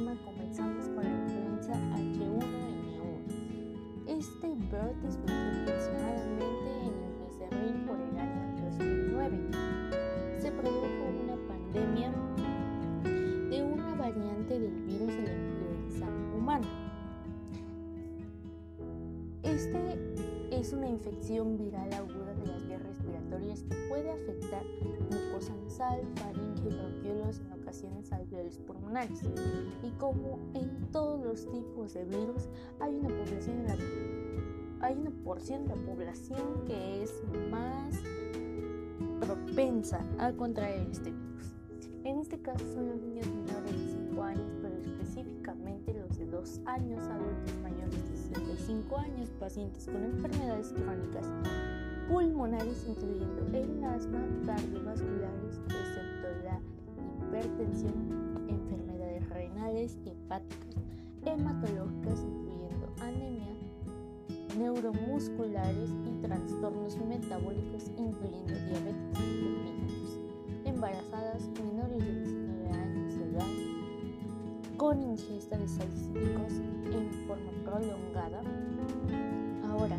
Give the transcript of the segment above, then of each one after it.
comenzamos con la influenza H1N1. Este brote surgió aproximadamente en el mes de abril por el año 2009. Se produjo una pandemia variante del virus de la influenza humana. Este es una infección viral aguda de las vías respiratorias que puede afectar mucosa nasal, faringe, ocasiones alveolos pulmonares. Y como en todos los tipos de virus, hay una población hay una porción de la población que es más propensa a contraer este virus. En este caso son los niños menores de 5 años, pero específicamente los de 2 años, adultos mayores de 65 años, pacientes con enfermedades crónicas pulmonares, incluyendo el asma, cardiovasculares, la hipertensión, enfermedades renales, hepáticas, hematológicas, incluyendo anemia, neuromusculares y trastornos metabólicos, incluyendo diabetes mellitus, embarazadas, con ingesta de salícicos en forma prolongada. Ahora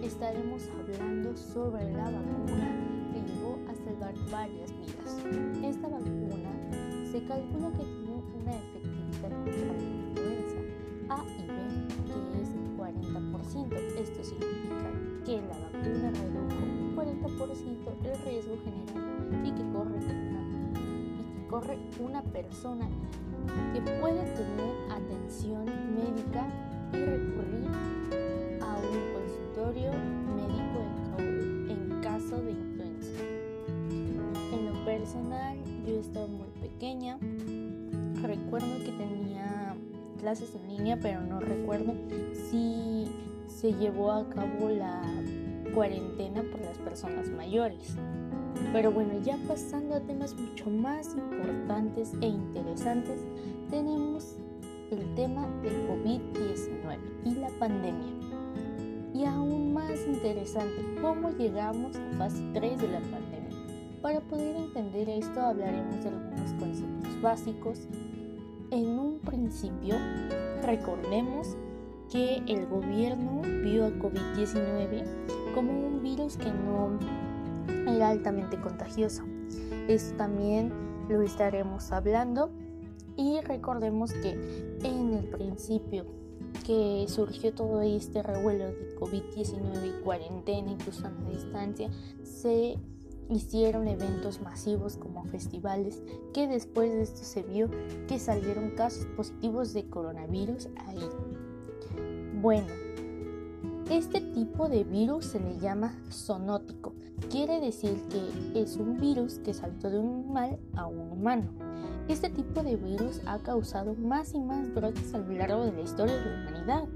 estaremos hablando sobre la vacuna que llegó a salvar varias vidas. Esta vacuna se calcula que tiene una efectividad contra la influenza A y B que es del 40%. Esto significa que la vacuna redujo un 40% el riesgo general y que corre y que corre una persona que puede tener atención médica y recurrir a un consultorio médico en caso de influenza. En lo personal, yo estaba muy pequeña. Recuerdo que tenía clases en línea, pero no recuerdo si se llevó a cabo la cuarentena por las personas mayores. Pero bueno, ya pasando a temas mucho más importantes e interesantes, tenemos el tema del COVID-19 y la pandemia. Y aún más interesante, cómo llegamos a fase 3 de la pandemia. Para poder entender esto hablaremos de algunos conceptos básicos. En un principio, recordemos que el gobierno vio a COVID-19 como un virus que no era altamente contagioso. Esto también lo estaremos hablando y recordemos que en el principio que surgió todo este revuelo de COVID-19 y cuarentena, incluso a la distancia, se hicieron eventos masivos como festivales que después de esto se vio que salieron casos positivos de coronavirus ahí. Bueno, este tipo de virus se le llama zoonótico. Quiere decir que es un virus que saltó de un animal a un humano. Este tipo de virus ha causado más y más brotes a lo largo de la historia de la humanidad.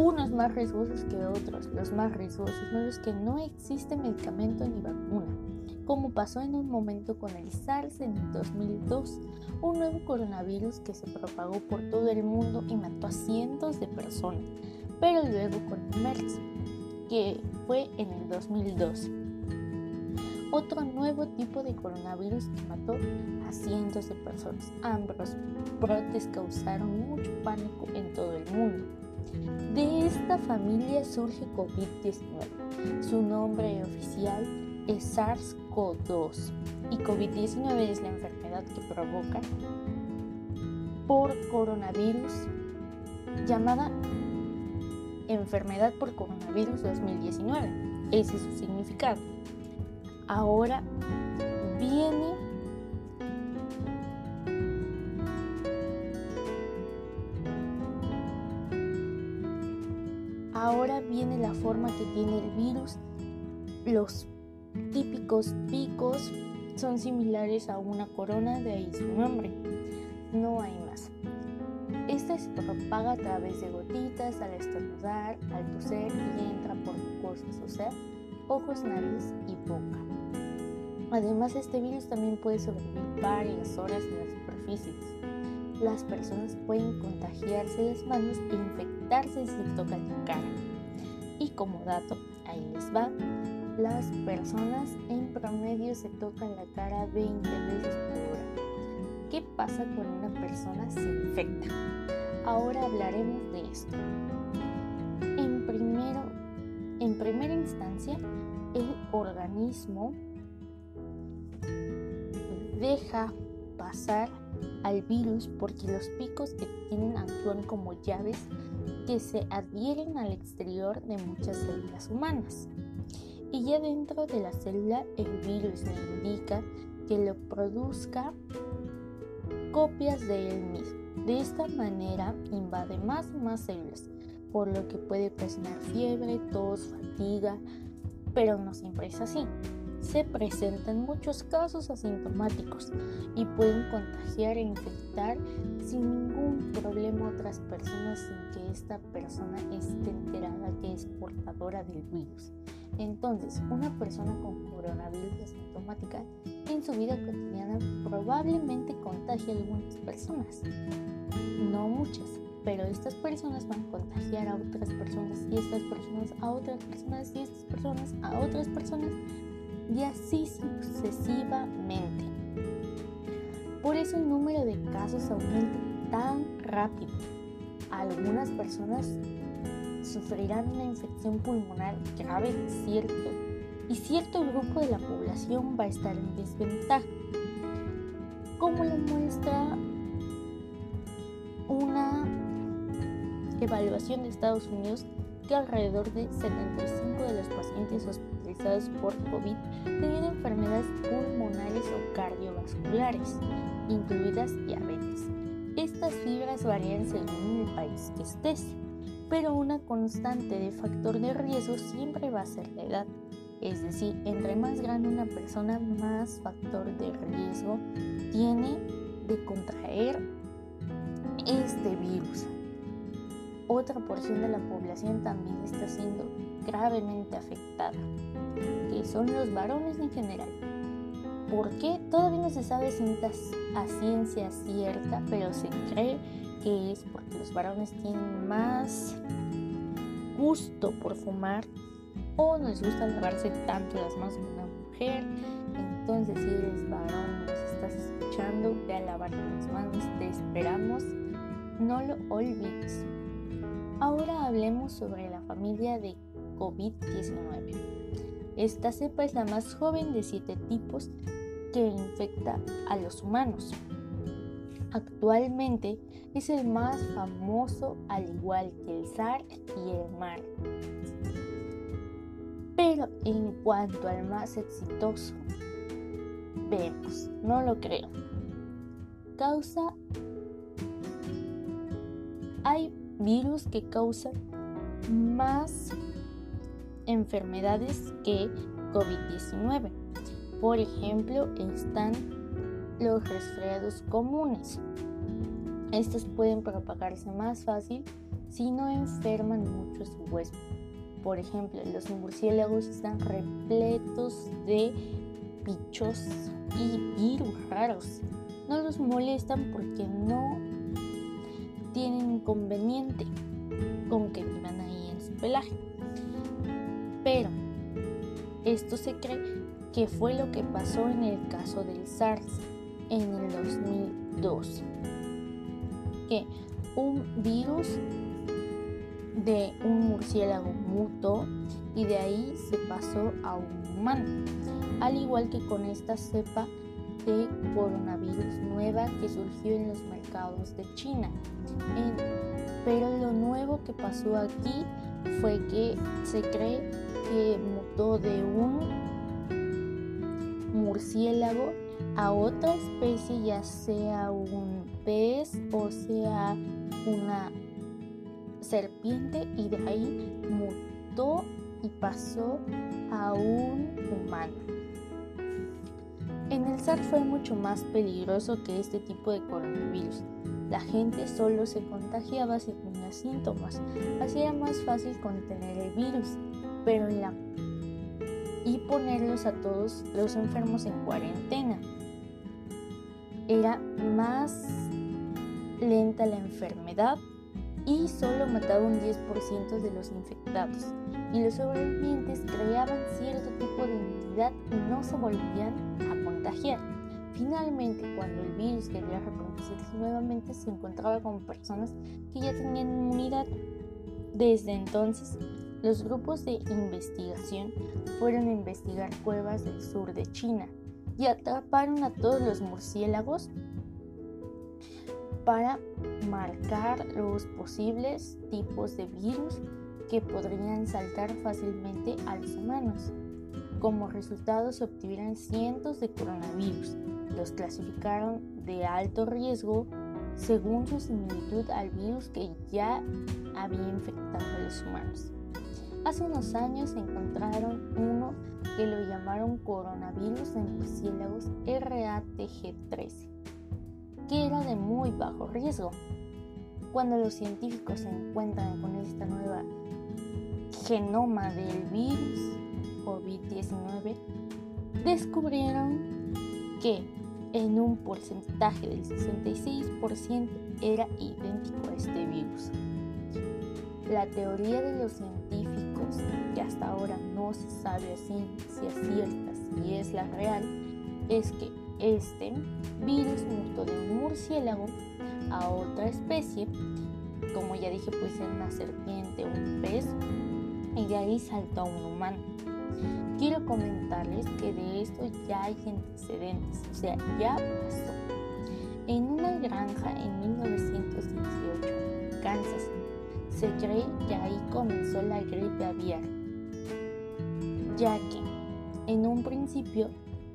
Unos más riesgosos que otros. Los más riesgosos son los que no existe medicamento ni vacuna, como pasó en un momento con el SARS en el 2002, un nuevo coronavirus que se propagó por todo el mundo y mató a cientos de personas pero luego con MERS, que fue en el 2002. Otro nuevo tipo de coronavirus que mató a cientos de personas. Ambos brotes causaron mucho pánico en todo el mundo. De esta familia surge COVID-19. Su nombre oficial es SARS-CoV-2 y COVID-19 es la enfermedad que provoca por coronavirus llamada enfermedad por coronavirus 2019. Ese es su significado. Ahora viene forma que tiene el virus. Los típicos picos son similares a una corona, de ahí su nombre. No hay más. Esta se propaga a través de gotitas al estornudar, al toser y entra por mucosas, o sea, ojos, nariz y boca. Además, este virus también puede sobrevivir varias horas en las superficies. las personas pueden contagiarse las manos e infectarse si tocan la cara. Como dato, ahí les va, las personas en promedio se tocan la cara 20 veces por hora. ¿Qué pasa cuando una persona se infecta? Ahora hablaremos de esto. En, primero, en primera instancia, el organismo deja pasar al virus porque los picos que tienen actúan como llaves que se adhieren al exterior de muchas células humanas. Y ya dentro de la célula el virus le indica que lo produzca copias de él mismo. De esta manera invade más y más células, por lo que puede ocasionar fiebre, tos, fatiga, pero no siempre es así se presentan muchos casos asintomáticos y pueden contagiar e infectar sin ningún problema a otras personas sin que esta persona esté enterada que es portadora del virus. Entonces, una persona con coronavirus asintomática en su vida cotidiana probablemente contagie a algunas personas, no muchas, pero estas personas van a contagiar a otras personas y estas personas a otras personas y estas personas a otras personas y así sucesivamente. Por eso el número de casos aumenta tan rápido. Algunas personas sufrirán una infección pulmonar grave, cierto, y cierto grupo de la población va a estar en desventaja, como lo muestra una evaluación de Estados Unidos que alrededor de 75 de los pacientes hospitalizados por COVID tenían enfermedades pulmonares o cardiovasculares, incluidas diabetes. Estas fibras varían según el país que estés, pero una constante de factor de riesgo siempre va a ser la edad. Es decir, entre más grande una persona, más factor de riesgo tiene de contraer este virus otra porción de la población también está siendo gravemente afectada, que son los varones en general. ¿Por qué? Todavía no se sabe a ciencia cierta, pero se cree que es porque los varones tienen más gusto por fumar o no les gusta lavarse tanto las manos como una mujer. Entonces, si eres varón, nos estás escuchando, ve a lavarte las manos, te esperamos. No lo olvides. Ahora hablemos sobre la familia de COVID-19. Esta cepa es la más joven de siete tipos que infecta a los humanos. Actualmente es el más famoso al igual que el SARS y el MAR. Pero en cuanto al más exitoso, vemos, no lo creo. Causa hay virus que causan más enfermedades que COVID-19. Por ejemplo, están los resfriados comunes. Estos pueden propagarse más fácil si no enferman mucho su huésped. Por ejemplo, los murciélagos están repletos de bichos y virus raros. No los molestan porque no tienen inconveniente con que vivan ahí en su pelaje. Pero esto se cree que fue lo que pasó en el caso del SARS en el 2002, que un virus de un murciélago mutó y de ahí se pasó a un humano, al igual que con esta cepa de coronavirus nueva que surgió en los mercados de China. pero lo nuevo que pasó aquí fue que se cree que mutó de un murciélago a otra especie, ya sea un pez o sea una serpiente, y de ahí mutó y pasó a un humano. En el SARS fue mucho más peligroso que este tipo de coronavirus. La gente solo se contagiaba si tenía síntomas, así era más fácil contener el virus, pero y ponerlos a todos los enfermos en cuarentena. Era más lenta la enfermedad y solo mataba un 10% de los infectados. Y los sobrevivientes creaban cierto tipo de inmunidad y no se volvían a contagiar. Finalmente, cuando el virus quería reproducirse nuevamente, se encontraba con personas que ya tenían inmunidad. Desde entonces, los grupos de investigación fueron a investigar cuevas del sur de China y atraparon a todos los murciélagos para marcar los posibles tipos de virus que podrían saltar fácilmente a los humanos. Como resultado se obtuvieron cientos de coronavirus. Los clasificaron de alto riesgo según su similitud al virus que ya había infectado a los humanos. Hace unos años encontraron uno que lo llamaron coronavirus de murciélagos RATG13 que era de muy bajo riesgo. Cuando los científicos se encuentran con esta nueva genoma del virus COVID-19, descubrieron que en un porcentaje del 66% era idéntico a este virus. La teoría de los científicos, que hasta ahora no se sabe a ciencia cierta si es la real, es que este virus mutó de un murciélago a otra especie, como ya dije, pues ser una serpiente, un pez, y de ahí saltó a un humano. Quiero comentarles que de esto ya hay antecedentes, o sea, ya pasó. En una granja en 1918, Kansas, se cree que ahí comenzó la gripe aviar, ya que en un principio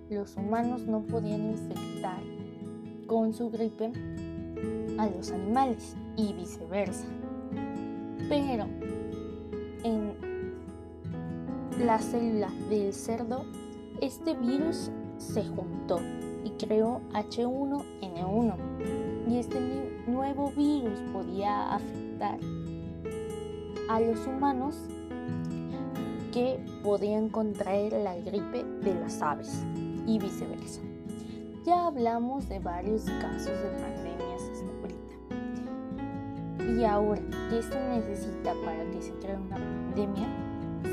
los humanos no podían infectar con su gripe a los animales y viceversa. Pero en la célula del cerdo, este virus se juntó y creó H1N1. Y este nuevo virus podía afectar a los humanos que podían contraer la gripe de las aves y viceversa. Ya hablamos de varios casos de pandemias ahorita. Y ahora, ¿qué se necesita para que se cree una pandemia?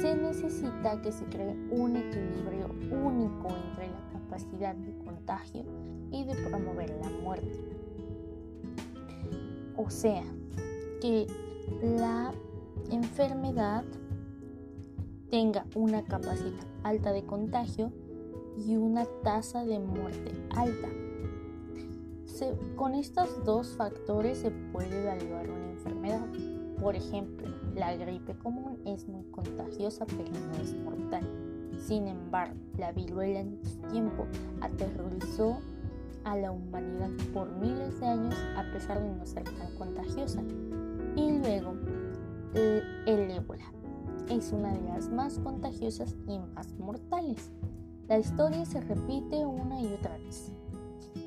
Se necesita que se cree un equilibrio único entre la capacidad de contagio y de promover la muerte. O sea, que la enfermedad tenga una capacidad alta de contagio y una tasa de muerte alta. con estos dos factores se puede evaluar una enfermedad. Por ejemplo, la gripe común es muy contagiosa pero no es mortal. Sin embargo, la viruela en su tiempo aterrorizó a la humanidad por miles de años a pesar de no ser tan contagiosa. Y luego, el, ébola es una de las más contagiosas y más mortales. La historia se repite una y otra vez.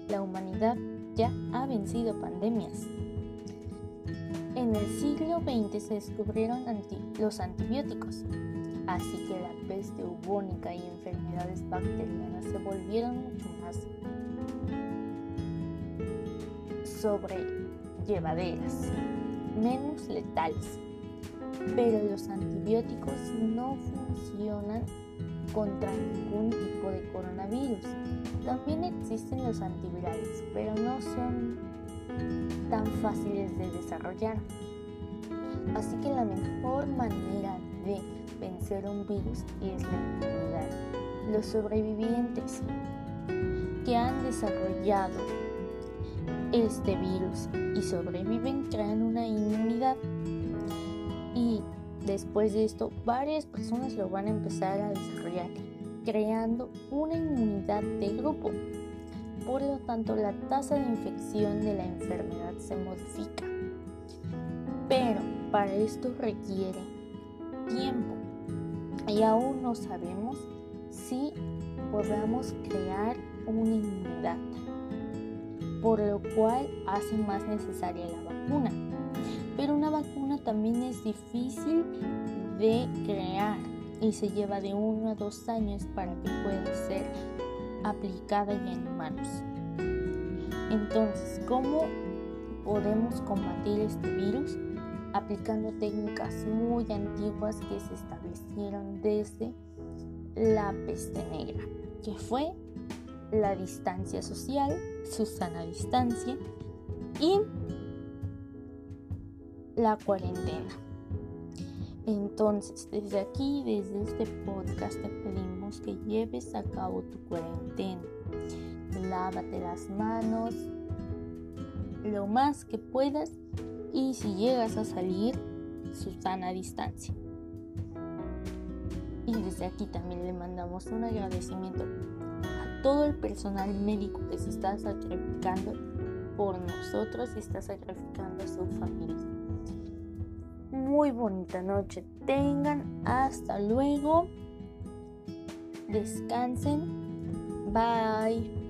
La humanidad ya ha vencido pandemias. En el siglo XX se descubrieron los antibióticos, así que la peste bubónica y enfermedades bacterianas se volvieron mucho más sobrellevaderas, menos letales. Pero los antibióticos no funcionan contra ningún tipo de coronavirus. También existen los antivirales, pero no son tan fáciles de desarrollar. Así que la mejor manera de vencer un virus es la inmunidad. Los sobrevivientes que han desarrollado este virus y sobreviven crean una inmunidad Después de esto, varias personas lo van a empezar a desarrollar, creando una inmunidad de grupo. Por lo tanto, la tasa de infección de la enfermedad se modifica. Pero para esto requiere tiempo y aún no sabemos si podamos crear una inmunidad, por lo cual hace más necesaria la vacuna. También es difícil de crear y se lleva de uno a dos años para que pueda ser aplicada en humanos. Entonces, ¿cómo podemos combatir este virus aplicando técnicas muy antiguas que se establecieron desde la peste negra, que fue la distancia social, su sana distancia y la cuarentena. Entonces, desde aquí, desde este podcast, te pedimos que lleves a cabo tu cuarentena. Lávate las manos lo más que puedas y si llegas a salir, su sana distancia. Y desde aquí también le mandamos un agradecimiento a todo el personal médico que se está sacrificando por nosotros y está sacrificando a su familia. Muy bonita noche. Tengan hasta luego. Descansen. Bye.